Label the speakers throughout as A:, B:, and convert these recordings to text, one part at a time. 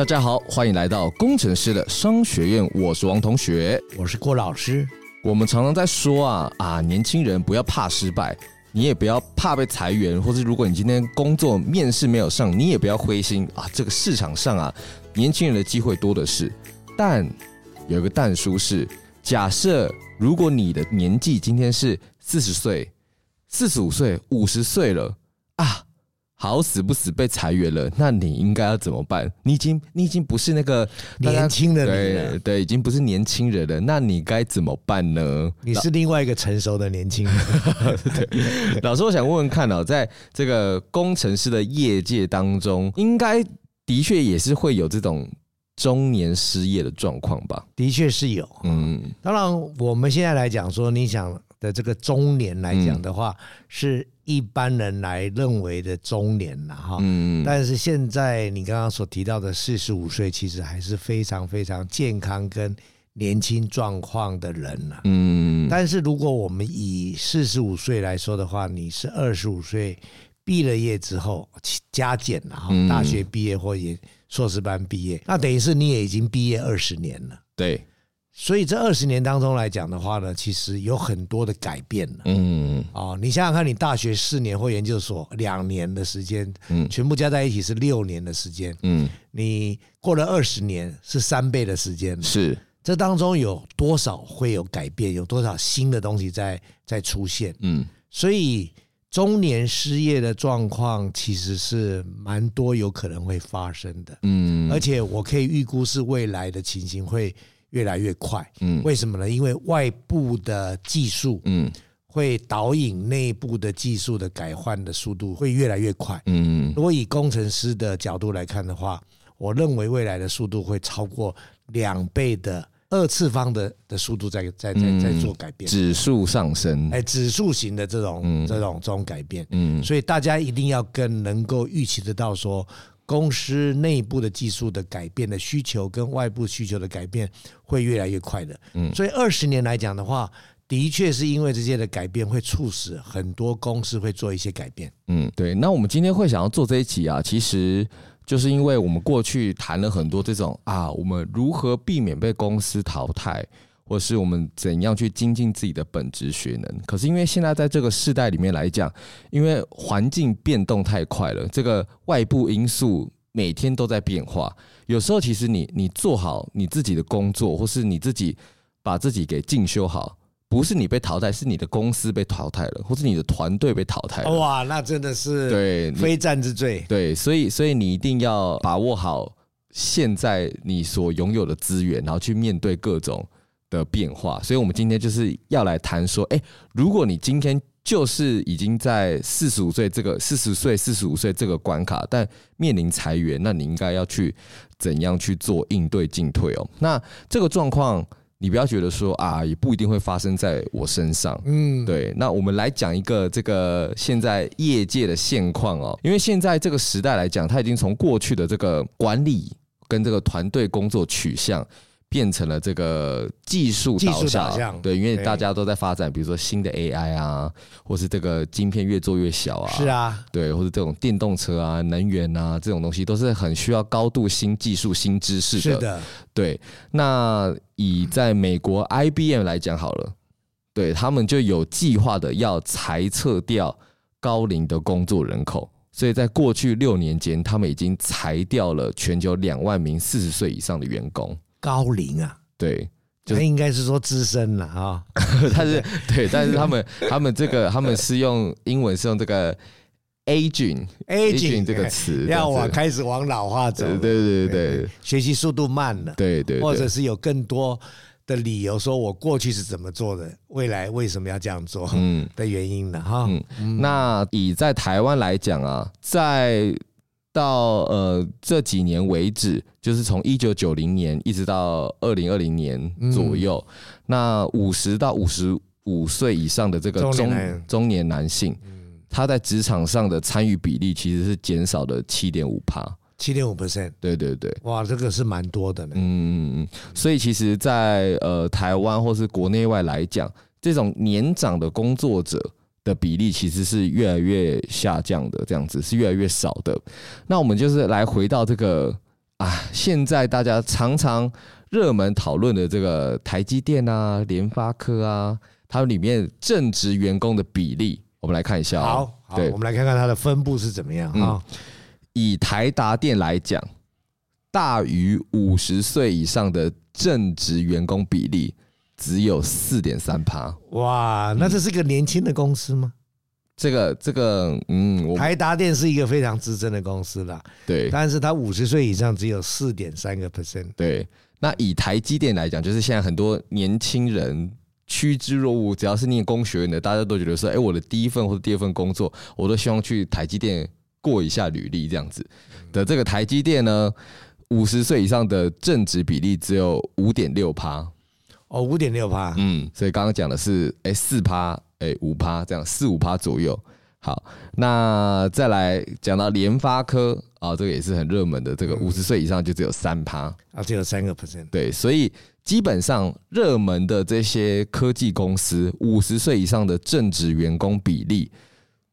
A: 大家好，欢迎来到工程师的商学院。我是王同学，
B: 我是郭老师。
A: 我们常常在说啊啊，年轻人不要怕失败，你也不要怕被裁员，或是如果你今天工作面试没有上，你也不要灰心啊。这个市场上啊，年轻人的机会多的是。但有一个但书是，假设如果你的年纪今天是四十岁、四十五岁、五十岁了啊。好死不死被裁员了，那你应该要怎么办？你已经你已经不是那个
B: 年轻的人了，
A: 对对，已经不是年轻人了。那你该怎么办呢？
B: 你是另外一个成熟的年轻人。
A: 对，老师，我想问问看哦，在这个工程师的业界当中，应该的确也是会有这种中年失业的状况吧？
B: 的确是有，嗯，当然我们现在来讲说，你想的这个中年来讲的话，嗯、是。一般人来认为的中年了哈，嗯，但是现在你刚刚所提到的四十五岁，其实还是非常非常健康跟年轻状况的人了，嗯，但是如果我们以四十五岁来说的话，你是二十五岁毕了业之后加减了哈，大学毕业或也硕士班毕业，那等于是你也已经毕业二十年了，
A: 对。
B: 所以这二十年当中来讲的话呢，其实有很多的改变了。嗯，哦，你想想看，你大学四年或研究所两年的时间，嗯，全部加在一起是六年的时间。嗯，你过了二十年是三倍的时间。
A: 是，
B: 这当中有多少会有改变？有多少新的东西在在出现？嗯，所以中年失业的状况其实是蛮多有可能会发生的。嗯，而且我可以预估是未来的情形会。越来越快，嗯，为什么呢？因为外部的技术，嗯，会导引内部的技术的改换的速度会越来越快，嗯，如果以工程师的角度来看的话，我认为未来的速度会超过两倍的二次方的的速度在在在在做改变，
A: 指数上升，
B: 哎，指数型的这种这种这种改变，嗯，所以大家一定要更能够预期得到说。公司内部的技术的改变的需求跟外部需求的改变会越来越快的，嗯，所以二十年来讲的话，的确是因为这些的改变会促使很多公司会做一些改变，
A: 嗯，对。那我们今天会想要做这一集啊，其实就是因为我们过去谈了很多这种啊，我们如何避免被公司淘汰。或是我们怎样去精进自己的本职学能？可是因为现在在这个世代里面来讲，因为环境变动太快了，这个外部因素每天都在变化。有时候其实你你做好你自己的工作，或是你自己把自己给进修好，不是你被淘汰，是你的公司被淘汰了，或是你的团队被淘汰了。
B: 哇，那真的是对非战之罪。
A: 对，所以所以你一定要把握好现在你所拥有的资源，然后去面对各种。的变化，所以我们今天就是要来谈说，哎，如果你今天就是已经在四十五岁这个四十岁、四十五岁这个关卡，但面临裁员，那你应该要去怎样去做应对进退哦？那这个状况，你不要觉得说啊，也不一定会发生在我身上，嗯，对。那我们来讲一个这个现在业界的现况哦，因为现在这个时代来讲，它已经从过去的这个管理跟这个团队工作取向。变成了这个技术导向，对，因为大家都在发展，比如说新的 AI 啊，或是这个晶片越做越小啊，
B: 是啊，
A: 对，或者这种电动车啊、能源啊这种东西，都是很需要高度新技术、新知识的。
B: 是的，
A: 对。那以在美国 IBM 来讲好了，对他们就有计划的要裁撤掉高龄的工作人口，所以在过去六年间，他们已经裁掉了全球两万名四十岁以上的员工。
B: 高龄啊，
A: 对，
B: 他应该是说资深了啊。
A: 但 是对，但是他们他们这个他们是用英文是用这个 aging
B: aging
A: 这个词，
B: 要我开始往老化走。
A: 对对对对，
B: 学习速度慢了，
A: 对对，
B: 或者是有更多的理由，说我过去是怎么做的，未来为什么要这样做？嗯，的原因的哈。
A: 嗯，那以在台湾来讲啊，在到呃这几年为止，就是从一九九零年一直到二零二零年左右，嗯、那五十到五十五岁以上的这个中中年，中年男性，他在职场上的参与比例其实是减少了七点五趴。
B: 七点五 percent，
A: 对对对，
B: 哇，这个是蛮多的呢。嗯嗯
A: 嗯，所以其实在，在呃台湾或是国内外来讲，这种年长的工作者的比例其实是越来越下降的，这样子是越来越少的。那我们就是来回到这个啊，现在大家常常热门讨论的这个台积电啊、联发科啊，它里面正职员工的比例，我们来看一下。
B: 好，好，对，我们来看看它的分布是怎么样啊。嗯
A: 以台达电来讲，大于五十岁以上的正职员工比例只有四点三趴。
B: 哇，那这是个年轻的公司吗？
A: 这个这个，嗯，
B: 台达电是一个非常资深的公司啦。
A: 对，
B: 但是它五十岁以上只有四点三个 percent。
A: 对，那以台积电来讲，就是现在很多年轻人趋之若鹜，只要是念工学院的，大家都觉得说，哎，我的第一份或者第二份工作，我都希望去台积电。过一下履历这样子的这个台积电呢，五十岁以上的正职比例只有五点六趴
B: 哦，五点六趴，
A: 嗯，所以刚刚讲的是哎四趴哎五趴这样四五趴左右。好，那再来讲到联发科啊，这个也是很热门的，这个五十岁以上就只有三趴
B: 啊，只有三个 percent。
A: 对，所以基本上热门的这些科技公司，五十岁以上的正职员工比例。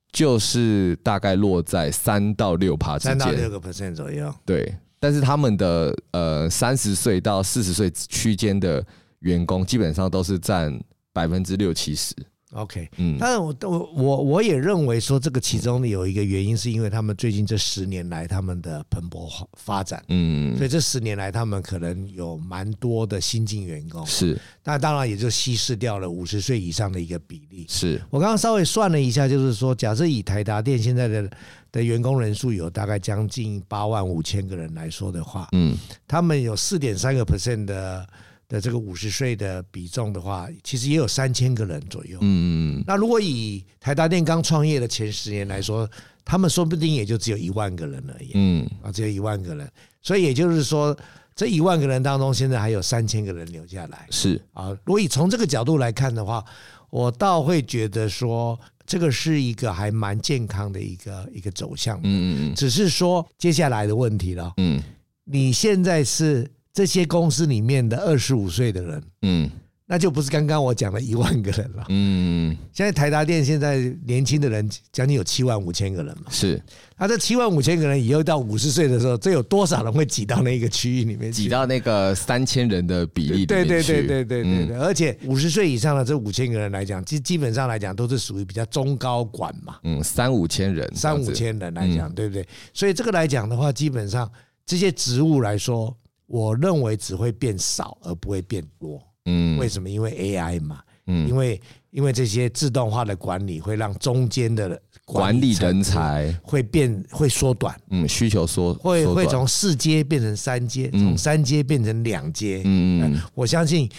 A: 就是大概落在三到六趴之间，
B: 三到六个 percent 左右。
A: 对，但是他们的呃三十岁到四十岁区间的员工，基本上都是占百分之六七十。
B: OK，嗯，但是我我我我也认为说，这个其中有一个原因，是因为他们最近这十年来他们的蓬勃发展，嗯，所以这十年来他们可能有蛮多的新进员工，
A: 是，
B: 那当然也就稀释掉了五十岁以上的一个比例。
A: 是
B: 我刚刚稍微算了一下，就是说，假设以台达电现在的的员工人数有大概将近八万五千个人来说的话，嗯，他们有四点三个 percent 的。的这个五十岁的比重的话，其实也有三千个人左右。嗯嗯。那如果以台达电刚创业的前十年来说，他们说不定也就只有一万个人而已。嗯。啊，只有一万个人。所以也就是说，这一万个人当中，现在还有三千个人留下来。
A: 是。
B: 啊，如果以从这个角度来看的话，我倒会觉得说，这个是一个还蛮健康的一个一个走向。嗯嗯嗯。只是说接下来的问题了。嗯。你现在是？这些公司里面的二十五岁的人，嗯，那就不是刚刚我讲的一万个人了，嗯，现在台达电现在年轻的人将近有七万五千个人嘛，
A: 是，
B: 那这七万五千个人以后到五十岁的时候，这有多少人会挤到那个区域里面？
A: 挤到那个三千人的比例？
B: 对对对对对对对，而且五十岁以上的这五千个人来讲，基基本上来讲都是属于比较中高管嘛，
A: 嗯，三五千人，
B: 三五千人来讲，对不对？所以这个来讲的话，基本上这些职务来说。我认为只会变少而不会变多。嗯，为什么？因为 AI 嘛。嗯，因为因为这些自动化的管理会让中间的
A: 管理人才
B: 会变会缩短。
A: 嗯，需求缩
B: 会会从四阶变成三阶，从三阶变成两阶。嗯嗯，我相信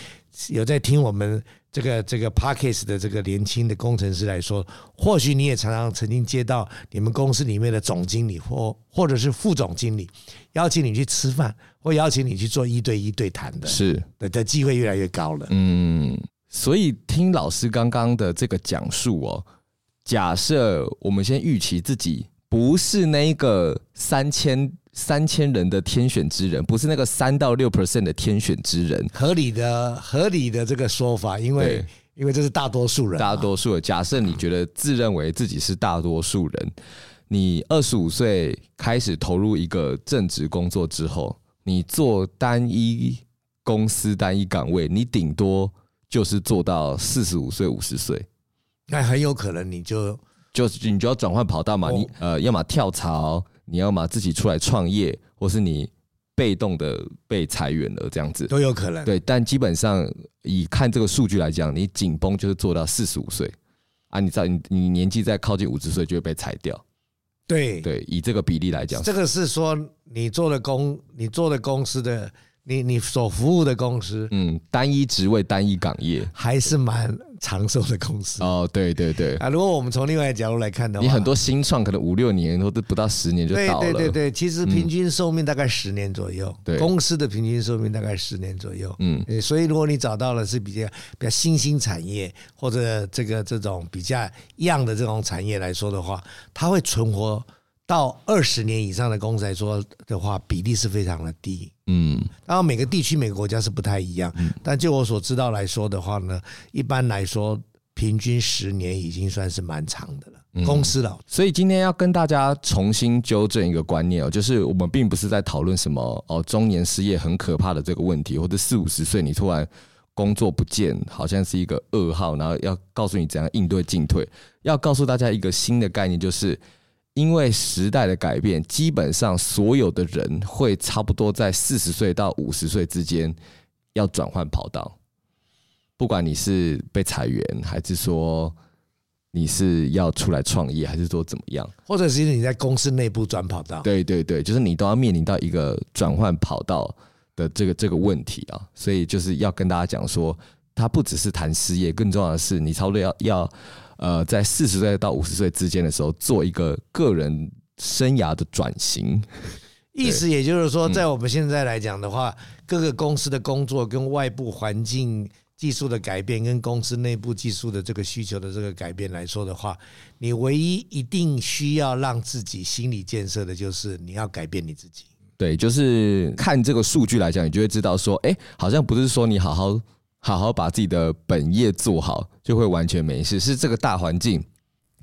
B: 有在听我们。这个这个 Podcast 的这个年轻的工程师来说，或许你也常常曾经接到你们公司里面的总经理或或者是副总经理邀请你去吃饭，或邀请你去做一对一对谈的，
A: 是
B: 的的机会越来越高了。
A: 嗯，所以听老师刚刚的这个讲述哦，假设我们先预期自己不是那一个三千。三千人的天选之人，不是那个三到六 percent 的天选之人，
B: 合理的合理的这个说法，因为因为这是大多数人，
A: 大多数人。假设你觉得自认为自己是大多数人，你二十五岁开始投入一个正职工作之后，你做单一公司单一岗位，你顶多就是做到四十五岁五十岁，
B: 那很有可能你就
A: 就你就要转换跑道嘛，你呃要么跳槽。你要么自己出来创业，或是你被动的被裁员了，这样子
B: 都有可能。
A: 对，但基本上以看这个数据来讲，你紧绷就是做到四十五岁啊，你知道你你年纪再靠近五十岁就会被裁掉。
B: 对。
A: 对，以这个比例来讲，
B: 这个是说你做的公你做的公司的你你所服务的公司，
A: 嗯，单一职位、单一岗业，
B: 还是蛮长寿的公司
A: 哦。对对对
B: 啊，如果我们从另外一个角度来看的话，
A: 你很多新创可能五六年或者不到十年就倒了。
B: 对对对对，其实平均寿命大概十年左右。对、嗯，公司的平均寿命大概十年左右。嗯，所以如果你找到了是比较比较新兴产业或者这个这种比较 young 的这种产业来说的话，它会存活。到二十年以上的公司来说的话，比例是非常的低。嗯，然后每个地区、每个国家是不太一样。嗯，但就我所知道来说的话呢，一般来说，平均十年已经算是蛮长的了。嗯、公司了，
A: 所以今天要跟大家重新纠正一个观念哦，就是我们并不是在讨论什么哦中年失业很可怕的这个问题，或者四五十岁你突然工作不见，好像是一个噩耗，然后要告诉你怎样应对进退。要告诉大家一个新的概念，就是。因为时代的改变，基本上所有的人会差不多在四十岁到五十岁之间要转换跑道。不管你是被裁员，还是说你是要出来创业，还是说怎么样，
B: 或者是你在公司内部转跑道，
A: 对对对，就是你都要面临到一个转换跑道的这个这个问题啊。所以就是要跟大家讲说，它不只是谈失业，更重要的是你差不多要要。呃，在四十岁到五十岁之间的时候，做一个个人生涯的转型。
B: 意思也就是说，在我们现在来讲的话，各个公司的工作跟外部环境技术的改变，跟公司内部技术的这个需求的这个改变来说的话，你唯一一定需要让自己心理建设的，就是你要改变你自己。
A: 对，就是看这个数据来讲，你就会知道说，哎，好像不是说你好好。好好把自己的本业做好，就会完全没事。是这个大环境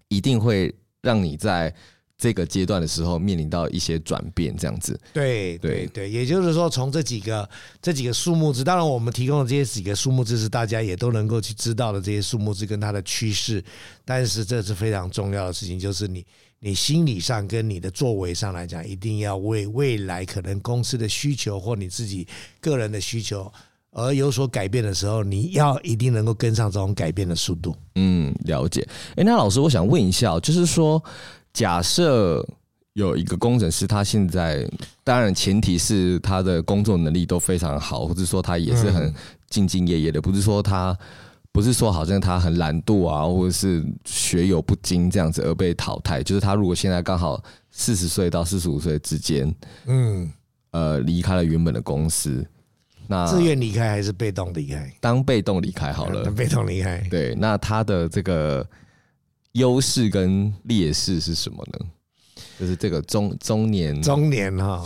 A: 一定会让你在这个阶段的时候面临到一些转变，这样子。
B: 对对对，也就是说，从这几个这几个数目字，当然我们提供的这些几个数目字是大家也都能够去知道的这些数目字跟它的趋势。但是这是非常重要的事情，就是你你心理上跟你的作为上来讲，一定要为未来可能公司的需求或你自己个人的需求。而有所改变的时候，你要一定能够跟上这种改变的速度。
A: 嗯，了解。哎，那老师，我想问一下，就是说，假设有一个工程师，他现在当然前提是他的工作能力都非常好，或者说他也是很兢兢业业的，不是说他不是说好像他很懒惰啊，或者是学有不精这样子而被淘汰。就是他如果现在刚好四十岁到四十五岁之间，嗯，呃，离开了原本的公司。那
B: 自愿离开还是被动离开？
A: 当被动离开好了。
B: 当被动离开。
A: 对，那他的这个优势跟劣势是什么呢？就是这个中中年
B: 中年哈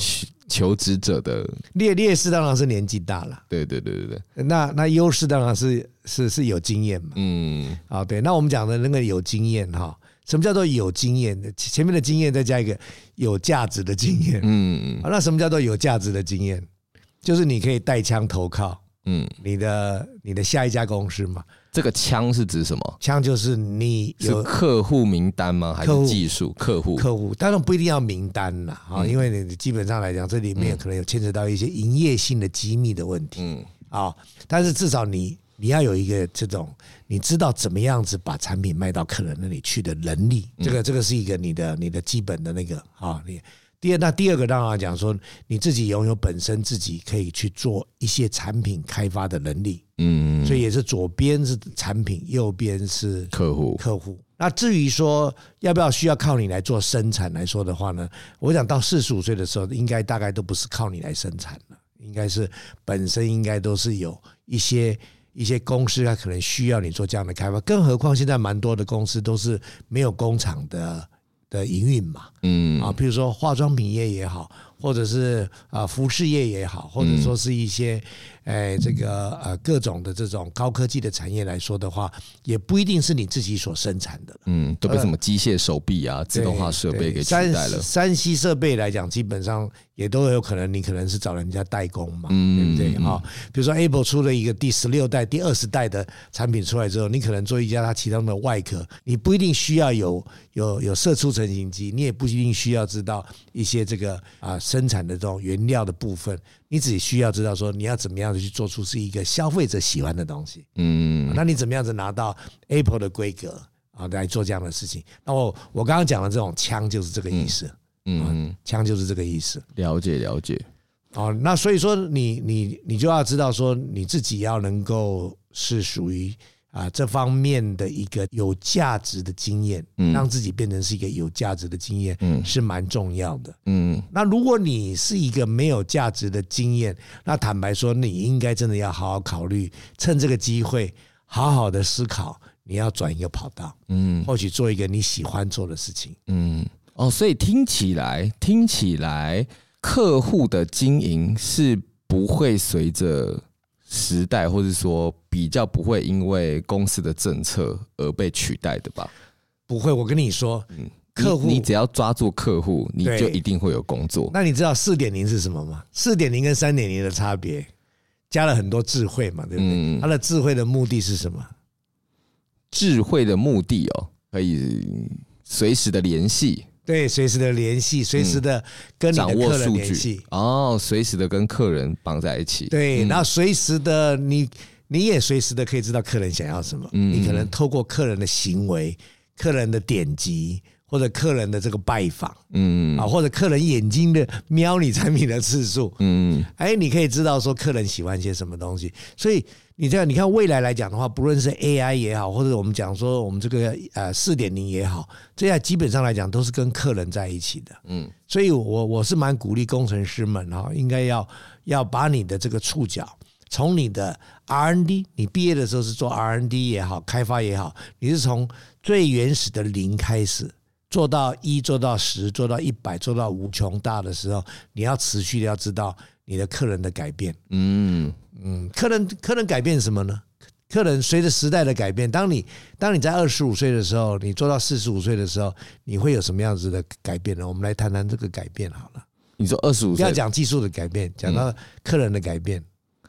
A: 求职者的
B: 劣劣势当然是年纪大了。
A: 对对对对对。
B: 那那优势当然是是是有经验嘛。嗯。啊，对。那我们讲的那个有经验哈，什么叫做有经验的？前面的经验再加一个有价值的经验。嗯嗯。那什么叫做有价值的经验？就是你可以带枪投靠，嗯，你的你的下一家公司嘛。
A: 这个枪是指什么？
B: 枪就是你有
A: 是客户名单吗？还是技术客户？
B: 客户当然不一定要名单啦，啊，因为你基本上来讲，这里面可能有牵扯到一些营业性的机密的问题，嗯，啊，但是至少你你要有一个这种你知道怎么样子把产品卖到客人那里去的能力，这个这个是一个你的你的基本的那个啊，你。第二，那第二个当然讲说，你自己拥有本身自己可以去做一些产品开发的能力，嗯，所以也是左边是产品，右边是
A: 客户，
B: 客户。那至于说要不要需要靠你来做生产来说的话呢，我想到四十五岁的时候，应该大概都不是靠你来生产了，应该是本身应该都是有一些一些公司，它可能需要你做这样的开发。更何况现在蛮多的公司都是没有工厂的。的营运嘛，嗯。啊，比如说化妆品业也好，或者是啊服饰业也好，或者说是一些。哎，这个呃，各种的这种高科技的产业来说的话，也不一定是你自己所生产的。
A: 嗯，都被什么机械手臂啊、自动化设备给取代了。
B: 三 C 设备来讲，基本上也都有可能，你可能是找人家代工嘛，对不对？哈，比如说 Apple 出了一个第十六代、第二十代的产品出来之后，你可能做一家它其中的外壳，你不一定需要有有有射出成型机，你也不一定需要知道一些这个啊生产的这种原料的部分。你只需要知道说你要怎么样子去做出是一个消费者喜欢的东西，嗯，那你怎么样子拿到 Apple 的规格啊来做这样的事情？那我我刚刚讲的这种枪就是这个意思，嗯，枪就是这个意思。
A: 了解了解。
B: 哦，那所以说你你你就要知道说你自己要能够是属于啊这方面的一个有价值的经验，嗯，让自己变成是一个有价值的经验，嗯，是蛮重要的，嗯。那如果你是一个没有价值的经验，那坦白说，你应该真的要好好考虑，趁这个机会好好的思考，你要转一个跑道，嗯，或许做一个你喜欢做的事情，
A: 嗯。哦，所以听起来听起来。客户的经营是不会随着时代，或者说比较不会因为公司的政策而被取代的吧？
B: 不会，我跟你说，嗯，客户，
A: 你只要抓住客户，你就一定会有工作。
B: 那你知道四点零是什么吗？四点零跟三点零的差别，加了很多智慧嘛，对不对？嗯，它的智慧的目的是什么？
A: 智慧的目的哦，可以随时的联系。
B: 对，随时的联系，随时的跟你的客人联系
A: 哦，随时的跟客人绑在一起。
B: 对，然后随时的你，你也随时的可以知道客人想要什么。嗯，你可能透过客人的行为、客人的点击或者客人的这个拜访，嗯啊，或者客人眼睛的瞄你产品的次数，嗯，哎，你可以知道说客人喜欢些什么东西，所以。你这样，你看未来来讲的话，不论是 AI 也好，或者我们讲说我们这个呃四点零也好，这样基本上来讲都是跟客人在一起的。嗯，所以我我是蛮鼓励工程师们哈，应该要要把你的这个触角从你的 R&D，你毕业的时候是做 R&D 也好，开发也好，你是从最原始的零开始做到一，做到十，做到一百，做到无穷大的时候，你要持续的要知道你的客人的改变。嗯。嗯，客人客人改变什么呢？客人随着时代的改变，当你当你在二十五岁的时候，你做到四十五岁的时候，你会有什么样子的改变呢？我们来谈谈这个改变好了。
A: 你说二十五岁，
B: 不要讲技术的改变，讲到客人的改变。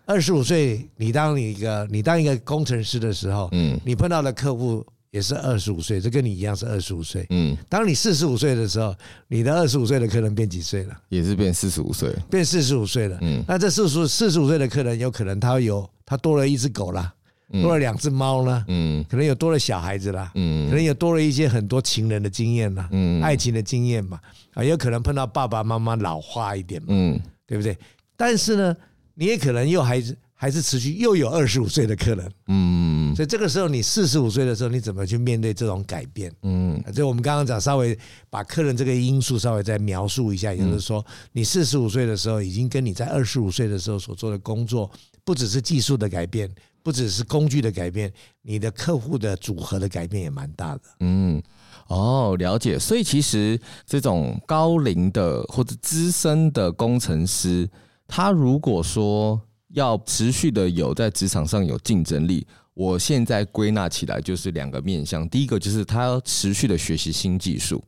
B: 二十五岁，你当你一个你当一个工程师的时候，嗯，你碰到的客户。也是二十五岁，这跟你一样是二十五岁。嗯，当你四十五岁的时候，你的二十五岁的客人变几岁了？
A: 也是变四十五岁，
B: 变四十五岁了。嗯，那这四十四十五岁的客人，有可能他有他多了一只狗啦，多了两只猫啦，嗯，可能有多了小孩子啦，嗯，可能有多了一些很多情人的经验啦，嗯，爱情的经验嘛，啊，有可能碰到爸爸妈妈老化一点嘛，嗯，对不对？但是呢，你也可能又还是。还是持续又有二十五岁的客人，嗯，所以这个时候你四十五岁的时候，你怎么去面对这种改变？嗯，就我们刚刚讲，稍微把客人这个因素稍微再描述一下，也就是说，你四十五岁的时候，已经跟你在二十五岁的时候所做的工作，不只是技术的改变，不只是工具的改变，你的客户的组合的改变也蛮大的。
A: 嗯，哦，了解。所以其实这种高龄的或者资深的工程师，他如果说要持续的有在职场上有竞争力，我现在归纳起来就是两个面向。第一个就是他要持续的学习新技术，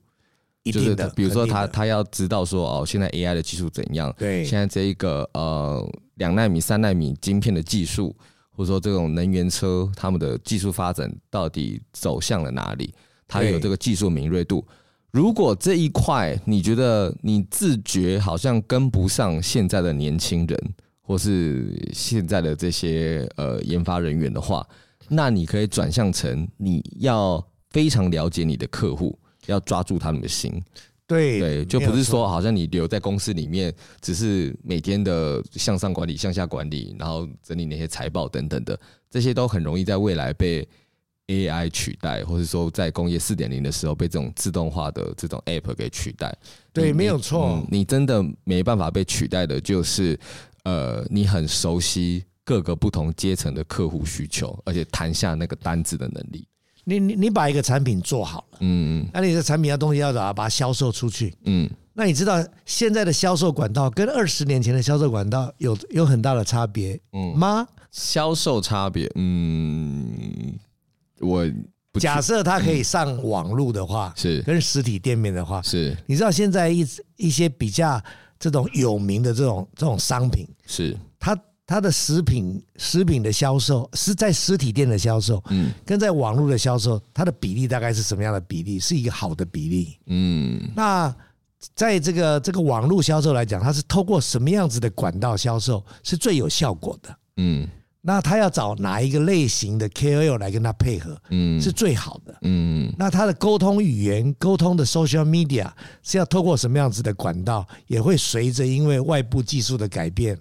A: 就是比如说他他要知道说哦，现在 AI 的技术怎样？对，现在这一个呃两纳米、三纳米晶片的技术，或者说这种能源车，他们的技术发展到底走向了哪里？他有这个技术敏锐度。如果这一块你觉得你自觉好像跟不上现在的年轻人。或是现在的这些呃研发人员的话，那你可以转向成你要非常了解你的客户，要抓住他们的心。
B: 对
A: 对，就不是说好像你留在公司里面，只是每天的向上管理、向下管理，然后整理那些财报等等的，这些都很容易在未来被 AI 取代，或者说在工业四点零的时候被这种自动化的这种 App 给取代。
B: 对，没有错，
A: 嗯，你真的没办法被取代的，就是。呃，你很熟悉各个不同阶层的客户需求，而且谈下那个单子的能力。
B: 你你你把一个产品做好了，嗯嗯，那你的产品要东西要咋把它销售出去？嗯，那你知道现在的销售管道跟二十年前的销售管道有有很大的差别，嗯吗？
A: 销售差别，嗯，我
B: 假设它可以上网络的话，是跟实体店面的话，是你知道现在一一些比较。这种有名的这种这种商品，是它它的食品食品的销售是在实体店的销售，嗯，跟在网络的销售，它的比例大概是什么样的比例？是一个好的比例，嗯。那在这个这个网络销售来讲，它是透过什么样子的管道销售是最有效果的？嗯。那他要找哪一个类型的 KOL 来跟他配合，嗯，是最好的，嗯。那他的沟通语言、沟通的 social media 是要透过什么样子的管道，也会随着因为外部技术的改变，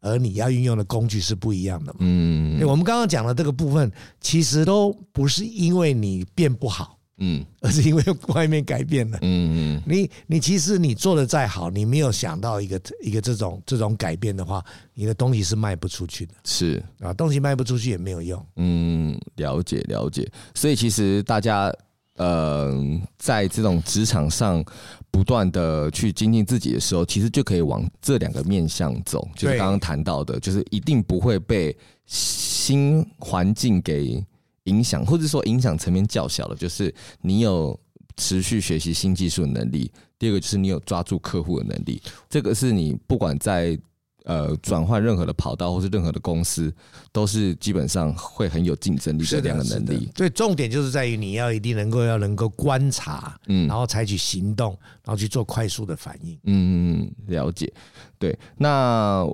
B: 而你要运用的工具是不一样的嘛，嗯。我们刚刚讲的这个部分，其实都不是因为你变不好。嗯，而是因为外面改变了。嗯嗯，你你其实你做的再好，你没有想到一个一个这种这种改变的话，你的东西是卖不出去的。
A: 是
B: 啊，东西卖不出去也没有用。
A: 嗯，了解了解。所以其实大家呃，在这种职场上不断的去精进自己的时候，其实就可以往这两个面向走。就是刚刚谈到的，就是一定不会被新环境给。影响，或者说影响层面较小的，就是你有持续学习新技术的能力。第二个就是你有抓住客户的能力。这个是你不管在呃转换任何的跑道，或是任何的公司，都是基本上会很有竞争力的两个能力。
B: 对，重点就是在于你要一定能够要能够观察，嗯，然后采取行动，然后去做快速的反应。
A: 嗯，了解。对，那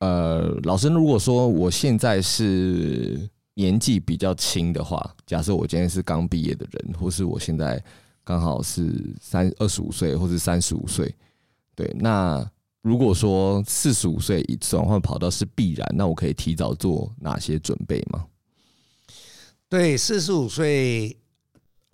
A: 呃，老师，如果说我现在是。年纪比较轻的话，假设我今天是刚毕业的人，或是我现在刚好是三二十五岁，或是三十五岁，对，那如果说四十五岁转换跑道是必然，那我可以提早做哪些准备吗？
B: 对，四十五岁。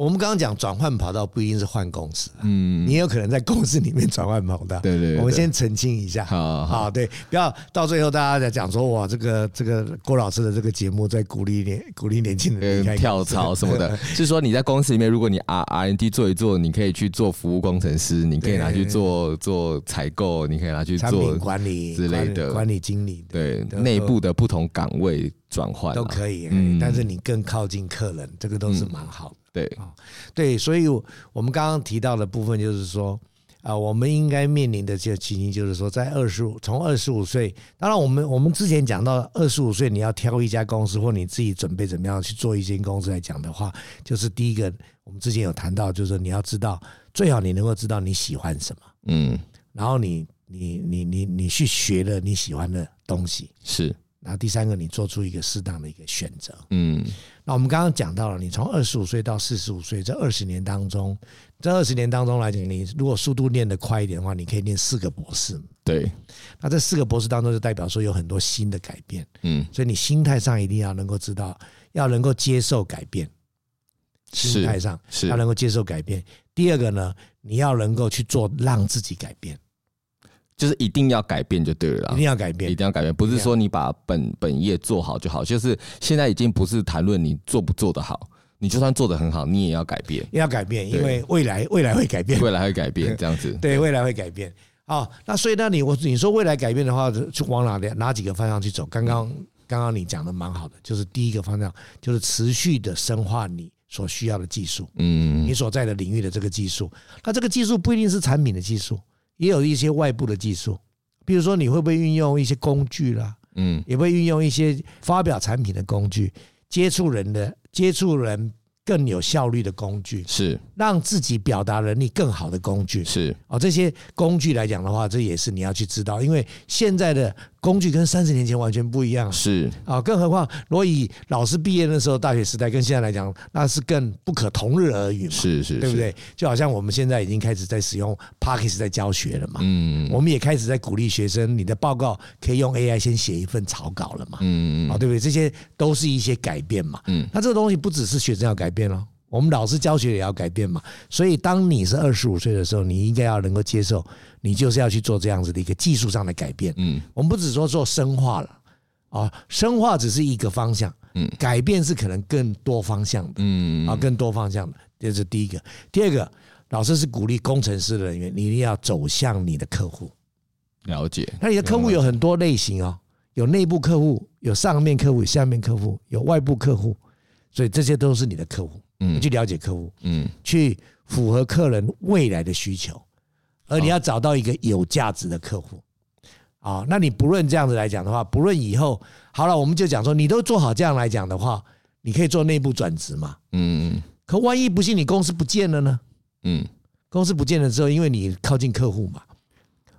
B: 我们刚刚讲转换跑道不一定是换公司，嗯，你也有可能在公司里面转换跑道，
A: 对对。
B: 我们先澄清一下，好，好，对，不要到最后大家在讲说哇，这个这个郭老师的这个节目在鼓励年鼓励年轻人
A: 跳槽什么的，是说你在公司里面，如果你 R R N D 做一做，你可以去做服务工程师，你可以拿去做做采购，你可以拿去做
B: 管理
A: 之类的。
B: 管理经理，
A: 对，内部的不同岗位转换
B: 都可以，嗯，但是你更靠近客人，这个都是蛮好的。
A: 对
B: 啊，对，所以我们刚刚提到的部分就是说，啊，我们应该面临的这个情形就是说，在二十五，从二十五岁，当然我们我们之前讲到二十五岁你要挑一家公司，或你自己准备怎么样去做一间公司来讲的话，就是第一个，我们之前有谈到，就是说你要知道，最好你能够知道你喜欢什么，嗯，然后你你你你你去学了你喜欢的东西，
A: 是。
B: 然后第三个，你做出一个适当的一个选择。嗯，那我们刚刚讲到了，你从二十五岁到四十五岁这二十年当中，这二十年当中来讲，你如果速度念得快一点的话，你可以念四个博士。
A: 对，
B: 那这四个博士当中就代表说有很多新的改变。嗯，所以你心态上一定要能够知道，要能够接受改变。心态上是要能够接受改变。第二个呢，你要能够去做让自己改变。
A: 就是一定要改变就对了，
B: 一定要改变，
A: 一定要改变，不是说你把本本业做好就好。就是现在已经不是谈论你做不做得好，你就算做得很好，你也要改变，
B: 也要改变，因为未来未来会改变，
A: 未来会改变，这样子。
B: 对，未来会改变。好，那所以那你我你说未来改变的话，就往哪里哪几个方向去走？刚刚刚刚你讲的蛮好的，就是第一个方向就是持续的深化你所需要的技术，嗯，你所在的领域的这个技术。那这个技术不一定是产品的技术。也有一些外部的技术，比如说你会不会运用一些工具啦，嗯，也会运用一些发表产品的工具，接触人的接触人。更有效率的工具
A: 是。
B: 让自己表达能力更好的工具。
A: 是。
B: 哦，这些工具来讲的话，这也是你要去知道，因为现在的工具跟三十年前完全不一样。
A: 是
B: 啊，更何况，如果以老师毕业的时候，大学时代跟现在来讲，那是更不可同日而语嘛。
A: 是是，
B: 对不对？就好像我们现在已经开始在使用 Podcast 在教学了嘛。嗯，我们也开始在鼓励学生，你的报告可以用 AI 先写一份草稿了嘛。嗯嗯，啊，对不对？这些都是一些改变嘛。嗯，那这个东西不只是学生要改变。变了，我们老师教学也要改变嘛。所以，当你是二十五岁的时候，你应该要能够接受，你就是要去做这样子的一个技术上的改变。嗯，我们不只说做深化了啊，深化只是一个方向，嗯，改变是可能更多方向的，嗯啊，更多方向的，这是第一个。第二个，老师是鼓励工程师的人员，你一定要走向你的客户，
A: 了解。
B: 那你的客户有很多类型哦，有内部客户，有上面客户，有下面客户，有外部客户。所以这些都是你的客户，嗯，去了解客户，嗯，去符合客人未来的需求，而你要找到一个有价值的客户，啊，那你不论这样子来讲的话，不论以后好了，我们就讲说，你都做好这样来讲的话，你可以做内部转职嘛，嗯，可万一不幸你公司不见了呢？嗯，公司不见了之后，因为你靠近客户嘛，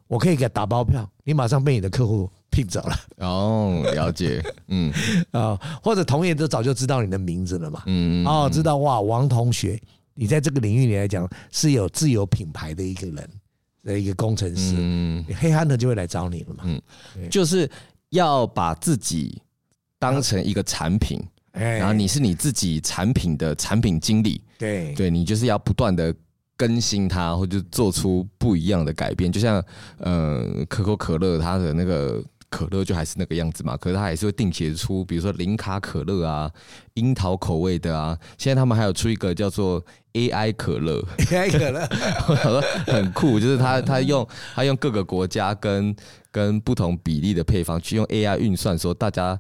B: 我可以给他打包票，你马上被你的客户聘走了。
A: 哦，了解，嗯。
B: 啊，或者同业都早就知道你的名字了嘛，
A: 嗯，
B: 哦，知道哇，王同学，你在这个领域里来讲是有自有品牌的一个人的一个工程师，嗯，黑汉特就会来找你了嘛，
A: 嗯，就是要把自己当成一个产品，然后你是你自己产品的产品经理，
B: 对，
A: 对你就是要不断的。更新它，或者做出不一样的改变，就像呃可口可乐，它的那个可乐就还是那个样子嘛，可是它还是会定期出，比如说零卡可乐啊，樱桃口味的啊，现在他们还有出一个叫做 AI 可乐
B: ，AI 可乐，
A: 很酷，就是它它用它用各个国家跟跟不同比例的配方去用 AI 运算，说大家。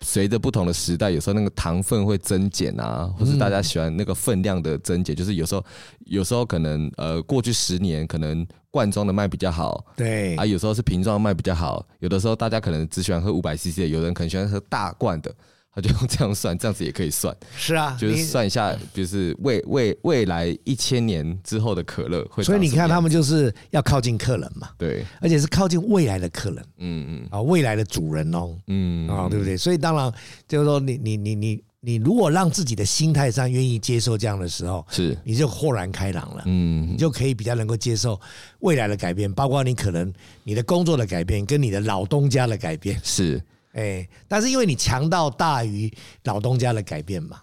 A: 随着不同的时代，有时候那个糖分会增减啊，或是大家喜欢那个分量的增减，就是有时候有时候可能呃，过去十年可能罐装的卖比较好，
B: 对
A: 啊，有时候是瓶装的卖比较好，有的时候大家可能只喜欢喝五百 CC 的，有人可能喜欢喝大罐的。他就用这样算，这样子也可以算。
B: 是啊，
A: 就是算一下，就是未未未来一千年之后的可乐会。
B: 所以你看，他们就是要靠近客人嘛。
A: 对，
B: 而且是靠近未来的客人。
A: 嗯嗯。
B: 啊，未来的主人哦。嗯啊，对不对？所以当然就是说你，你你你你你如果让自己的心态上愿意接受这样的时候，
A: 是
B: 你就豁然开朗了。
A: 嗯，
B: 你就可以比较能够接受未来的改变，包括你可能你的工作的改变，跟你的老东家的改变
A: 是。
B: 哎，但是因为你强到大于老东家的改变嘛，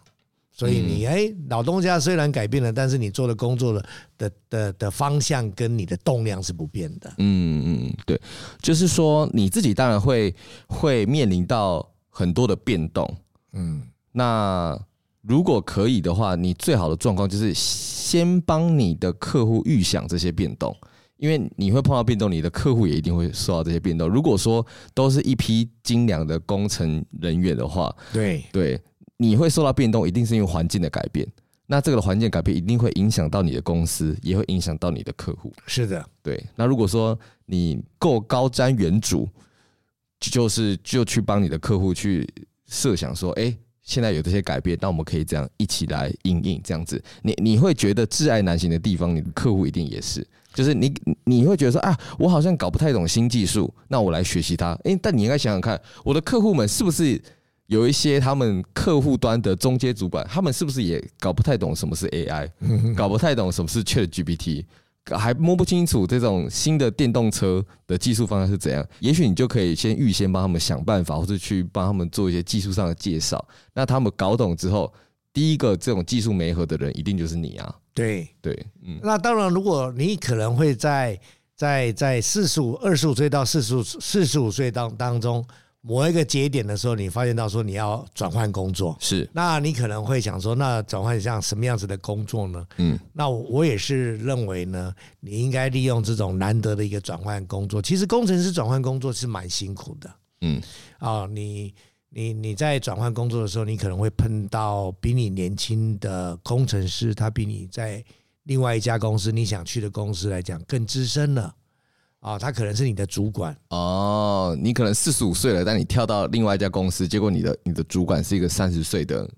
B: 所以你哎，老东家虽然改变了，但是你做的工作的的的的方向跟你的动量是不变的。
A: 嗯嗯，对，就是说你自己当然会会面临到很多的变动。嗯，那如果可以的话，你最好的状况就是先帮你的客户预想这些变动。因为你会碰到变动，你的客户也一定会受到这些变动。如果说都是一批精良的工程人员的话，
B: 对
A: 对，你会受到变动，一定是因为环境的改变。那这个环境改变一定会影响到你的公司，也会影响到你的客户。
B: 是的，
A: 对。那如果说你够高瞻远瞩，就是就去帮你的客户去设想说，哎，现在有这些改变，那我们可以这样一起来应应这样子。你你会觉得挚爱难行的地方，你的客户一定也是。就是你你会觉得说啊，我好像搞不太懂新技术，那我来学习它。诶，但你应该想想看，我的客户们是不是有一些他们客户端的中阶主管，他们是不是也搞不太懂什么是 AI，搞不太懂什么是 ChatGPT，还摸不清楚这种新的电动车的技术方向是怎样？也许你就可以先预先帮他们想办法，或者去帮他们做一些技术上的介绍。那他们搞懂之后，第一个这种技术媒合的人一定就是你啊。
B: 对
A: 对，嗯，
B: 那当然，如果你可能会在在在四十五、二十五岁到四十五、四十五岁当当中某一个节点的时候，你发现到说你要转换工作，
A: 是，
B: 那你可能会想说，那转换像什么样子的工作呢？嗯，那我也是认为呢，你应该利用这种难得的一个转换工作。其实工程师转换工作是蛮辛苦的，嗯，啊，你。你你在转换工作的时候，你可能会碰到比你年轻的工程师，他比你在另外一家公司你想去的公司来讲更资深了啊，他可能是你的主管
A: 哦。你可能四十五岁了，但你跳到另外一家公司，结果你的你的主管是一个三十岁的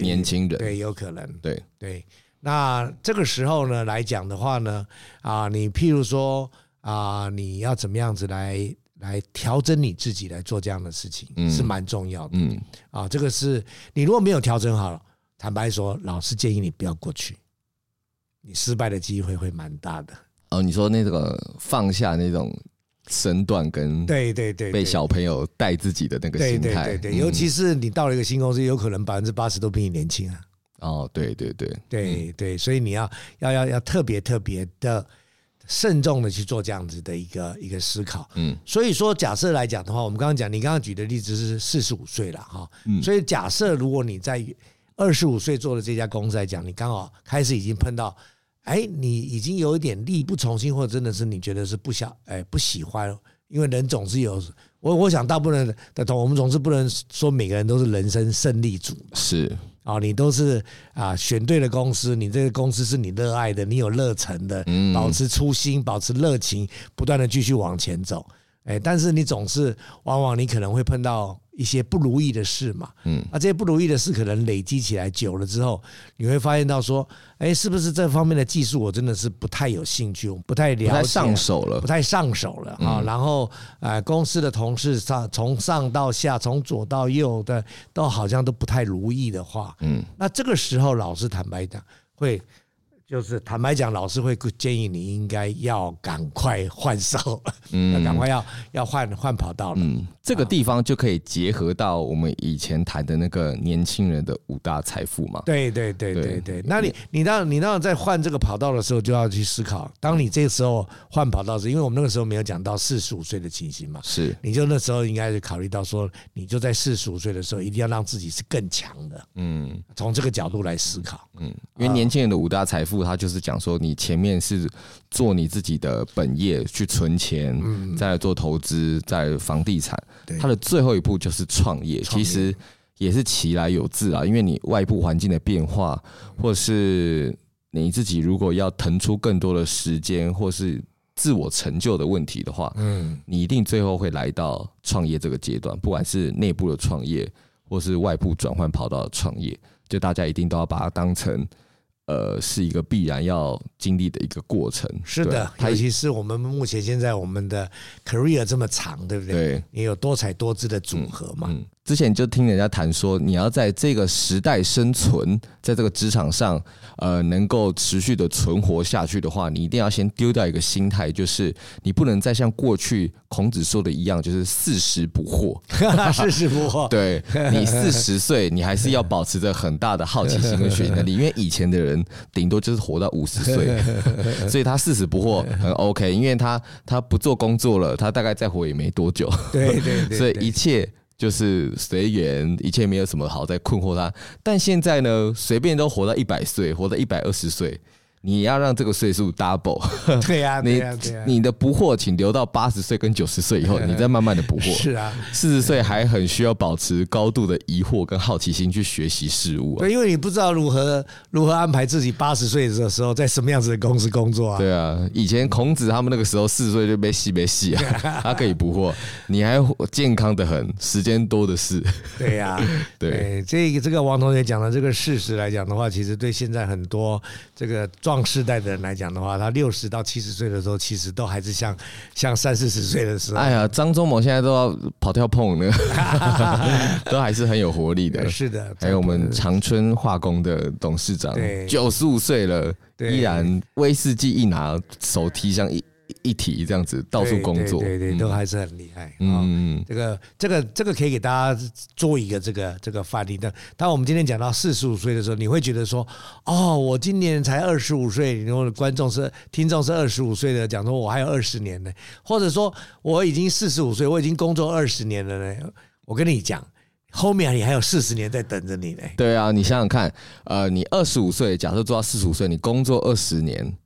A: 年轻人，
B: 对，有可能，
A: 对
B: 对。那这个时候呢来讲的话呢，啊，你譬如说啊，你要怎么样子来？来调整你自己来做这样的事情是蛮重要的，嗯。啊，这个是你如果没有调整好，坦白说，老师建议你不要过去，你失败的机会会蛮大的。
A: 哦，你说那个放下那种身段跟
B: 对对对，
A: 被小朋友带自己的那个心态，
B: 对对对，尤其是你到了一个新公司，有可能百分之八十都比你年轻啊。
A: 哦，对对对。
B: 对对，所以你要要要要特别特别的。慎重的去做这样子的一个一个思考，嗯，所以说假设来讲的话，我们刚刚讲，你刚刚举的例子是四十五岁了哈，嗯，所以假设如果你在二十五岁做的这家公司来讲，你刚好开始已经碰到，哎，你已经有一点力不从心，或者真的是你觉得是不想，哎，不喜欢，因为人总是有，我我想大部分的同，我们总是不能说每个人都是人生胜利组，
A: 是。
B: 啊，你都是啊选对了公司，你这个公司是你热爱的，你有热忱的，保持初心，保持热情，不断的继续往前走。哎，但是你总是往往你可能会碰到一些不如意的事嘛，嗯，啊，这些不如意的事可能累积起来久了之后，你会发现到说，哎，是不是这方面的技术我真的是不太有兴趣，不太了解，不太
A: 上手了，
B: 不太上手了啊。然后，呃，公司的同事上从上到下，从左到右的都好像都不太如意的话，嗯，那这个时候老师坦白讲会。就是坦白讲，老师会建议你应该要赶快换手，嗯，赶快要要换换跑道了。嗯，
A: 这个地方就可以结合到我们以前谈的那个年轻人的五大财富嘛。
B: 对对对对对。那你你当你当在换这个跑道的时候，就要去思考，当你这个时候换跑道时，因为我们那个时候没有讲到四十五岁的情形嘛，
A: 是，
B: 你就那时候应该是考虑到说，你就在四十五岁的时候，一定要让自己是更强的。嗯，从这个角度来思考。
A: 嗯，因为年轻人的五大财富。他就是讲说，你前面是做你自己的本业去存钱，再来做投资，在房地产。他的最后一步就是创业，其实也是其来有自啊。因为你外部环境的变化，或是你自己如果要腾出更多的时间，或是自我成就的问题的话，嗯，你一定最后会来到创业这个阶段，不管是内部的创业，或是外部转换跑道的创业，就大家一定都要把它当成。呃，是一个必然要经历的一个过程。
B: 是的，尤其是我们目前现在我们的 career 这么长，对不对？对，也有多彩多姿的组合嘛。嗯嗯
A: 之前就听人家谈说，你要在这个时代生存，在这个职场上，呃，能够持续的存活下去的话，你一定要先丢掉一个心态，就是你不能再像过去孔子说的一样，就是四十不惑。
B: 四十不惑。
A: 对，你四十岁，你还是要保持着很大的好奇心跟学习能力，因为以前的人顶多就是活到五十岁，所以他四十不惑很 OK，因为他他不做工作了，他大概再活也没多久。
B: 对对对，
A: 所以一切。就是随缘，一切没有什么好在困惑他。但现在呢，随便都活到一百岁，活到一百二十岁。你要让这个岁数 double，
B: 对呀，
A: 你你的不惑，请留到八十岁跟九十岁以后，你再慢慢的不惑。
B: 是啊，
A: 四十岁还很需要保持高度的疑惑跟好奇心去学习事物。
B: 对，因为你不知道如何如何安排自己八十岁的时候在什么样子的公司工作啊。
A: 对啊，以前孔子他们那个时候四十岁就被戏被戏啊，他可以不惑，你还健康的很，时间多的是。
B: 对呀，对，这个这个王同学讲的这个事实来讲的话，其实对现在很多这个状。世代的人来讲的话，他六十到七十岁的时候，其实都还是像像三四十岁的时候。哎
A: 呀，张忠谋现在都要跑跳碰了，都还是很有活力的。
B: 是的，
A: 还有我们长春化工的董事长，九十五岁了，依然威士忌一拿，手提箱一。一体这样子到处工作，
B: 对对，对，都还是很厉害。嗯，这个这个这个可以给大家做一个这个这个范例的。当我们今天讲到四十五岁的时候，你会觉得说，哦，我今年才二十五岁，然后观众是听众是二十五岁的，讲说我还有二十年呢，或者说我已经四十五岁，我已经工作二十年了呢。我跟你讲，后面你还有四十年在等着你呢。
A: 对啊，你想想看，呃，你二十五岁，假设做到四十五岁，你工作二十年。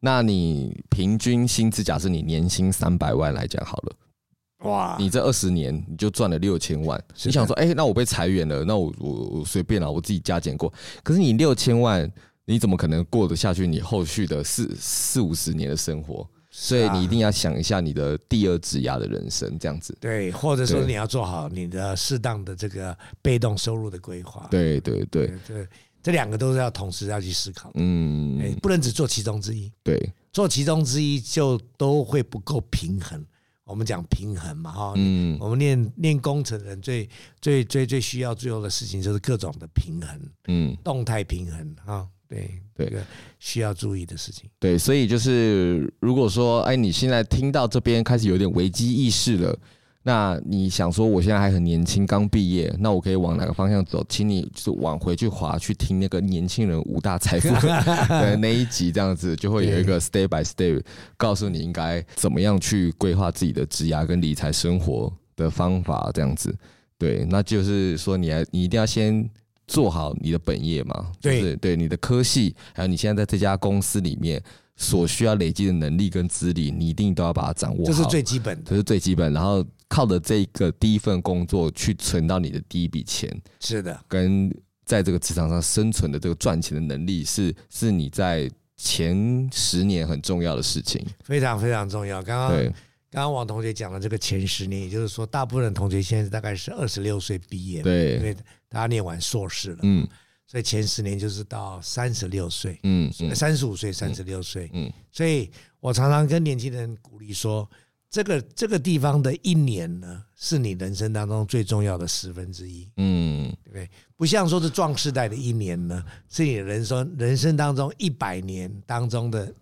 A: 那你平均薪资，假设你年薪三百万来讲好了，哇！你这二十年你就赚了六千万。你想说，哎，那我被裁员了，那我我我随便了，我自己加减过。可是你六千万，你怎么可能过得下去？你后续的四四五十年的生活，所以你一定要想一下你的第二职涯的人生，这样子。
B: 对，或者说你要做好你的适当的这个被动收入的规划。
A: 对对对
B: 对。这两个都是要同时要去思考，嗯，哎，不能只做其中之一，
A: 对，
B: 做其中之一就都会不够平衡。我们讲平衡嘛，哈，嗯，我们练练工程人最最最最需要最后的事情就是各种的平衡，嗯，动态平衡，哈，对对，这个需要注意的事情。
A: 对，所以就是如果说，哎，你现在听到这边开始有点危机意识了。那你想说我现在还很年轻，刚毕业，那我可以往哪个方向走？请你就是往回去滑去听那个年轻人五大财富 的那一集，这样子就会有一个 step by step 告诉你应该怎么样去规划自己的职涯跟理财生活的方法，这样子。对，那就是说你还你一定要先做好你的本业嘛，对对，你的科系，还有你现在在这家公司里面。所需要累积的能力跟资历，你一定都要把它掌握好，
B: 这是最基本的，
A: 这是最基本。然后靠着这个第一份工作去存到你的第一笔钱，
B: 是的。
A: 跟在这个职场上生存的这个赚钱的能力，是是你在前十年很重要的事情，
B: 非常非常重要。刚刚刚刚刚王同学讲的这个前十年，也就是说，大部分的同学现在大概是二十六岁毕业，
A: 对，
B: 因为大家念完硕士了，
A: 嗯，
B: 所以前十年就是到三十六岁，
A: 嗯，
B: 三十五岁、三十六岁，
A: 嗯，
B: 所以我常常跟年轻人鼓励说，这个这个地方的一年呢，是你人生当中最重要的十分之一，
A: 嗯，
B: 对不对？不像说是壮世代的一年呢，是你人生人生当中一百年当中的。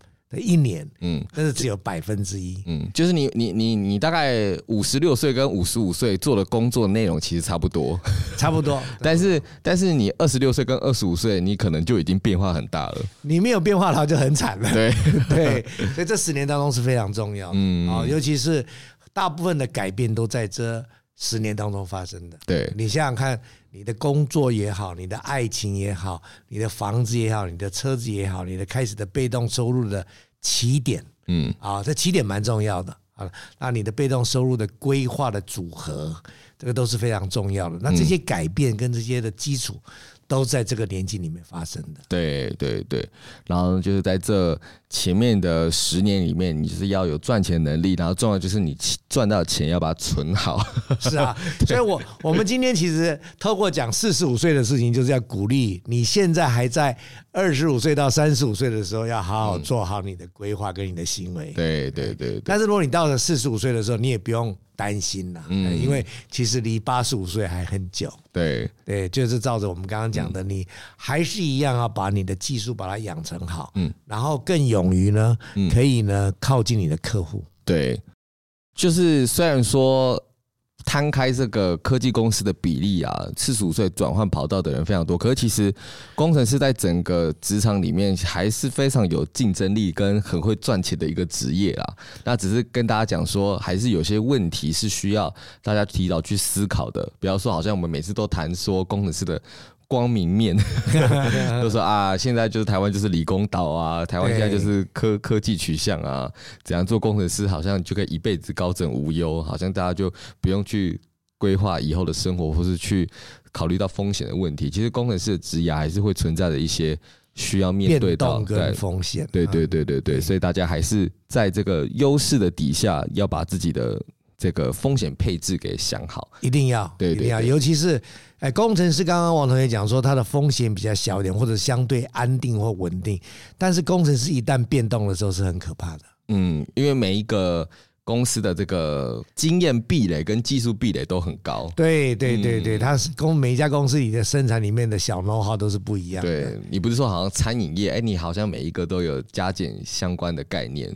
B: 一年，嗯，但是只有百分之一，
A: 嗯，就是你你你你大概五十六岁跟五十五岁做的工作内容其实差不多，
B: 差不多，
A: 但是但是你二十六岁跟二十五岁，你可能就已经变化很大了，
B: 你没有变化的话就很惨了，
A: 对
B: 对，所以这十年当中是非常重要，嗯，啊，尤其是大部分的改变都在这十年当中发生的，
A: 对，
B: 你想想看，你的工作也好，你的爱情也好，你的房子也好，你的车子也好，你的开始的被动收入的。起点，嗯，啊，这起点蛮重要的啊。那你的被动收入的规划的组合，这个都是非常重要的。那这些改变跟这些的基础。都在这个年纪里面发生的。
A: 对对对，然后就是在这前面的十年里面，你就是要有赚钱能力，然后重要就是你赚到钱要把它存好。
B: 是啊，所以我我们今天其实透过讲四十五岁的事情，就是要鼓励你现在还在二十五岁到三十五岁的时候，要好好做好你的规划跟你的行为。
A: 对对对。
B: 但是如果你到了四十五岁的时候，你也不用。担心了，嗯，因为其实离八十五岁还很久。
A: 对
B: 对，就是照着我们刚刚讲的，你还是一样要把你的技术把它养成好，嗯，然后更勇于呢，可以呢靠近你的客户。
A: 对，就是虽然说。摊开这个科技公司的比例啊，四十五岁转换跑道的人非常多。可是其实工程师在整个职场里面还是非常有竞争力跟很会赚钱的一个职业啦。那只是跟大家讲说，还是有些问题是需要大家提早去思考的。比方说，好像我们每次都谈说工程师的。光明面，都说啊，现在就是台湾就是理工岛啊，台湾现在就是科科技取向啊，怎样做工程师好像就可以一辈子高枕无忧，好像大家就不用去规划以后的生活，或是去考虑到风险的问题。其实工程师的职涯还是会存在着一些需要面对到
B: 跟风险。
A: 对对对对对，所以大家还是在这个优势的底下，要把自己的。这个风险配置给想好，
B: 一定要，对，一定要，尤其是哎，工程师刚刚王同学讲说，他的风险比较小一点，或者相对安定或稳定。但是工程师一旦变动的时候是很可怕的。
A: 嗯，因为每一个公司的这个经验壁垒跟技术壁垒都很高。
B: 对对对对，他是公每一家公司里的生产里面的小 know-how 都是不一样的。
A: 对，你不是说好像餐饮业，哎，你好像每一个都有加减相关的概念。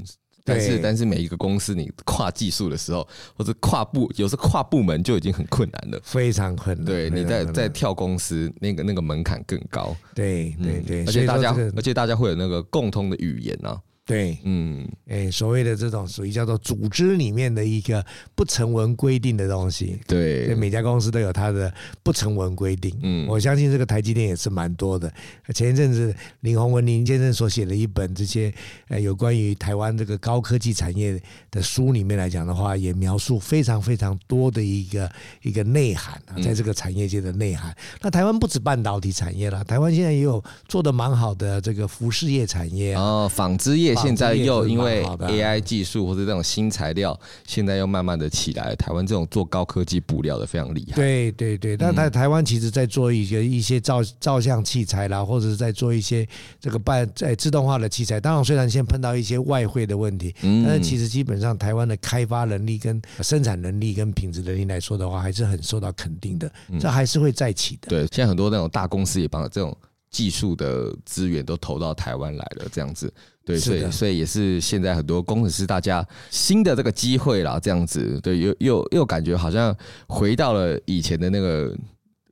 A: 但是，但是每一个公司你跨技术的时候，或者跨部，有时候跨部门就已经很困难了，
B: 非常困难。
A: 对，你在在跳公司，那个那个门槛更高。
B: 对对对，
A: 而且大家，而且大家会有那个共通的语言啊。
B: 对，嗯，哎，所谓的这种属于叫做组织里面的一个不成文规定的东西，
A: 对，
B: 每家公司都有它的不成文规定。嗯，我相信这个台积电也是蛮多的。前一阵子林宏文林先生所写的一本这些呃有关于台湾这个高科技产业的书里面来讲的话，也描述非常非常多的一个一个内涵啊，在这个产业界的内涵。那台湾不止半导体产业了，台湾现在也有做的蛮好的这个服饰业产业啊，
A: 哦，纺织业。现在又因为 AI 技术或者这种新材料，现在又慢慢的起来。台湾这种做高科技布料的非常厉害。
B: 对对对，但台台湾其实在做一些一些照照相器材啦，或者是在做一些这个半在自动化的器材。当然，虽然先碰到一些外汇的问题，但是其实基本上台湾的开发能力、跟生产能力、跟品质能力来说的话，还是很受到肯定的。这还是会再起的。
A: 对，现在很多那种大公司也把这种技术的资源都投到台湾来了，这样子。对，所以所以也是现在很多工程师大家新的这个机会啦，这样子，对，又又又感觉好像回到了以前的那个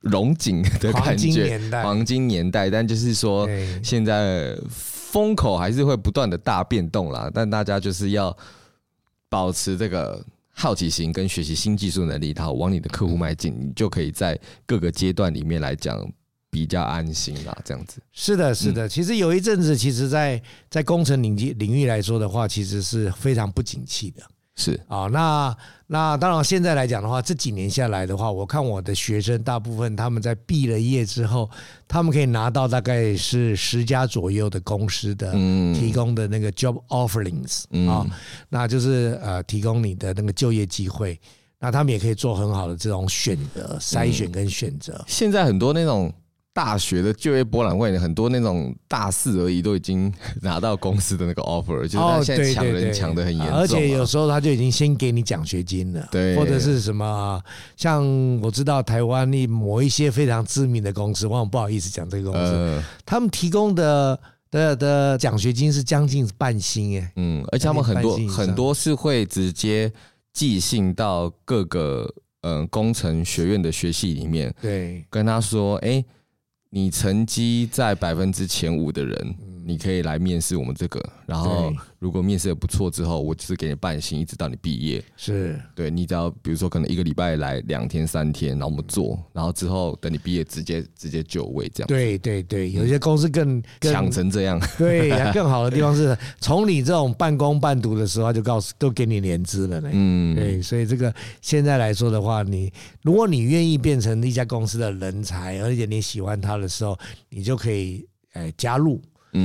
A: 荣景的感觉，黄金年代，黄金年代。但就是说，现在风口还是会不断的大变动啦，但大家就是要保持这个好奇心跟学习新技术能力，然后往你的客户迈进，你就可以在各个阶段里面来讲。比较安心啦，这样子。
B: 是的，是的。其实有一阵子，其实，在在工程领域领域来说的话，其实是非常不景气的。
A: 是
B: 啊，那那当然，现在来讲的话，这几年下来的话，我看我的学生大部分他们在毕了业之后，他们可以拿到大概是十家左右的公司的提供的那个 job offerings 啊，那就是呃提供你的那个就业机会，那他们也可以做很好的这种选择筛选跟选择。
A: 现在很多那种。大学的就业博览会，很多那种大四而已都已经 拿到公司的那个 offer，就是他现在抢人抢的很严重，啊，
B: 而且有时候他就已经先给你奖学金了，对，或者是什么，像我知道台湾的某一些非常知名的公司，我不好意思讲这个公司，呃、他们提供的的的奖学金是将近半薪哎，
A: 嗯，而且他们很多很多是会直接寄信到各个嗯、呃、工程学院的学系里面，
B: 对，
A: 跟他说，哎、欸。你成绩在百分之前五的人，你可以来面试我们这个，然后。如果面试的不错之后，我就是给你半薪，一直到你毕业。
B: 是
A: 对，你只要比如说可能一个礼拜来两天三天，然后我们做，然后之后等你毕业直接直接就位这样。
B: 对对对，有些公司更
A: 抢成这样。
B: 对，更好的地方是从你这种半工半读的时候就告诉都给你年资了呢。嗯，对，所以这个现在来说的话，你如果你愿意变成一家公司的人才，而且你喜欢他的时候，你就可以哎加入。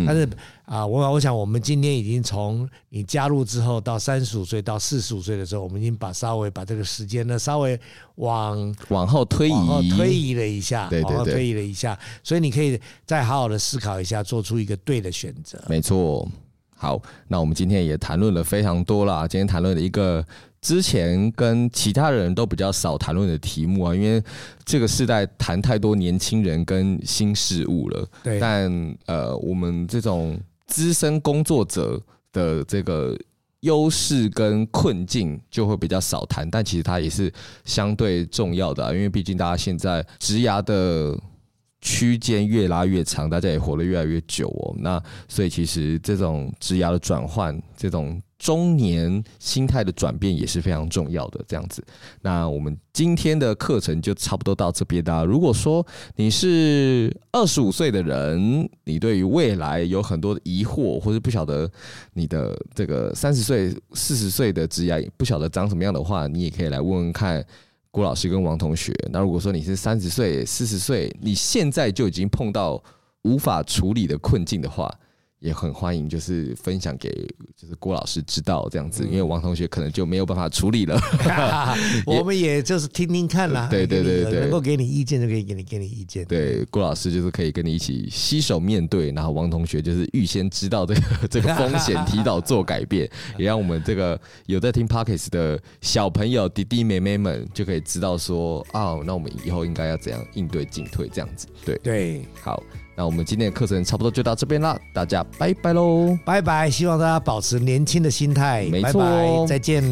B: 但是啊，我我想我们今天已经从你加入之后到三十五岁到四十五岁的时候，我们已经把稍微把这个时间呢稍微往
A: 往后推移，
B: 往后推移了一下，
A: 对对对，
B: 往后推移了一下，所以你可以再好好的思考一下，做出一个对的选择。
A: 没错。好，那我们今天也谈论了非常多啦。今天谈论了一个之前跟其他人都比较少谈论的题目啊，因为这个时代谈太多年轻人跟新事物了。
B: 对，
A: 但呃，我们这种资深工作者的这个优势跟困境就会比较少谈，但其实它也是相对重要的啊，因为毕竟大家现在职涯的。区间越拉越长，大家也活得越来越久哦。那所以其实这种职涯的转换，这种中年心态的转变也是非常重要的。这样子，那我们今天的课程就差不多到这边啦。如果说你是二十五岁的人，你对于未来有很多的疑惑，或者不晓得你的这个三十岁、四十岁的职业不晓得长什么样的话，你也可以来问问看。郭老师跟王同学，那如果说你是三十岁、四十岁，你现在就已经碰到无法处理的困境的话。也很欢迎，就是分享给就是郭老师知道这样子，因为王同学可能就没有办法处理了。
B: 我们也就是听听看啦，
A: 对对对对，
B: 能够给你意见就可以给你给你意见。
A: 对，郭老师就是可以跟你一起携手面对，然后王同学就是预先知道这个 这个风险，提早做改变，也让我们这个有在听 Pockets 的小朋友弟弟妹妹们就可以知道说，哦，那我们以后应该要怎样应对进退这样子。对
B: 对，
A: 好。那我们今天的课程差不多就到这边啦，大家拜拜喽，
B: 拜拜！希望大家保持年轻的心态，
A: 没错哦，
B: 拜拜，再见。